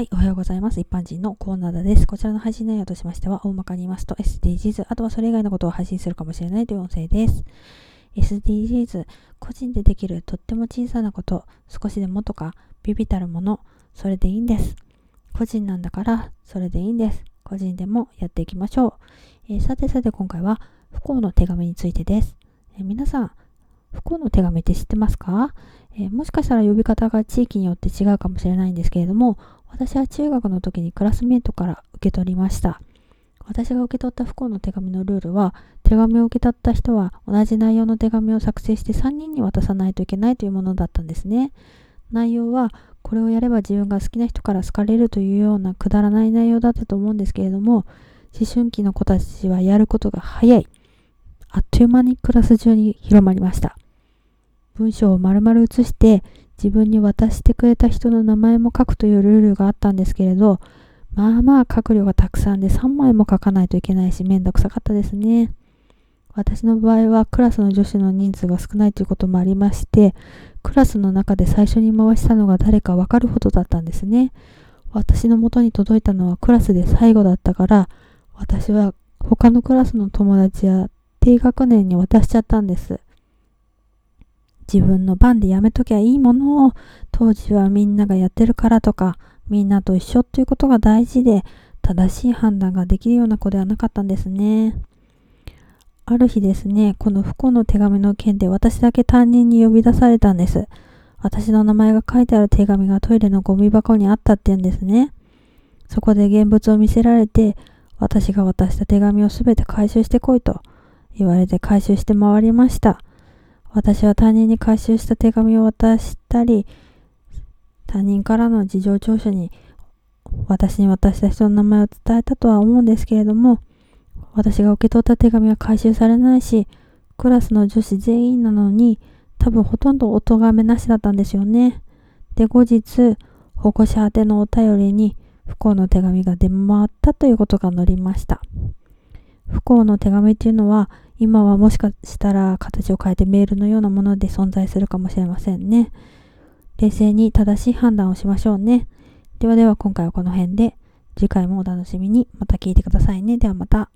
はい、おはようございます。一般人のコーナーです。こちらの配信内容としましては、大まかに言いますと SDGs、あとはそれ以外のことを配信するかもしれないという音声です。SDGs、個人でできるとっても小さなこと、少しでもとか、ビビたるもの、それでいいんです。個人なんだから、それでいいんです。個人でもやっていきましょう。えー、さてさて今回は、不幸の手紙についてです。えー、皆さん、不幸の手紙って知ってますか、えー、もしかしたら呼び方が地域によって違うかもしれないんですけれども、私は中学の時にクラスメートから受け取りました。私が受け取った不幸の手紙のルールは、手紙を受け取った人は同じ内容の手紙を作成して3人に渡さないといけないというものだったんですね。内容は、これをやれば自分が好きな人から好かれるというようなくだらない内容だったと思うんですけれども、思春期の子たちはやることが早い。あっという間にクラス中に広まりました。文章を丸々写して自分に渡してくれた人の名前も書くというルールがあったんですけれど、まあまあ書く量がたくさんで3枚も書かないといけないし、めんどくさかったですね。私の場合はクラスの女子の人数が少ないということもありまして、クラスの中で最初に回したのが誰かわかるほどだったんですね。私の元に届いたのはクラスで最後だったから、私は他のクラスの友達や低学年に渡しちゃったんです。自分の番でやめときゃいいものを、当時はみんながやってるからとか、みんなと一緒っていうことが大事で、正しい判断ができるような子ではなかったんですね。ある日ですね、この不幸の手紙の件で私だけ担任に呼び出されたんです。私の名前が書いてある手紙がトイレのゴミ箱にあったって言うんですね。そこで現物を見せられて、私が渡した手紙をすべて回収してこいと言われて回収して回りました。私は他人に回収した手紙を渡したり、他人からの事情聴取に私に渡した人の名前を伝えたとは思うんですけれども、私が受け取った手紙は回収されないし、クラスの女子全員なのに、多分ほとんどお咎めなしだったんですよね。で、後日、保護者宛てのお便りに不幸の手紙が出回ったということが載りました。不幸の手紙っていうのは、今はもしかしたら形を変えてメールのようなもので存在するかもしれませんね。冷静に正しい判断をしましょうね。ではでは今回はこの辺で、次回もお楽しみにまた聞いてくださいね。ではまた。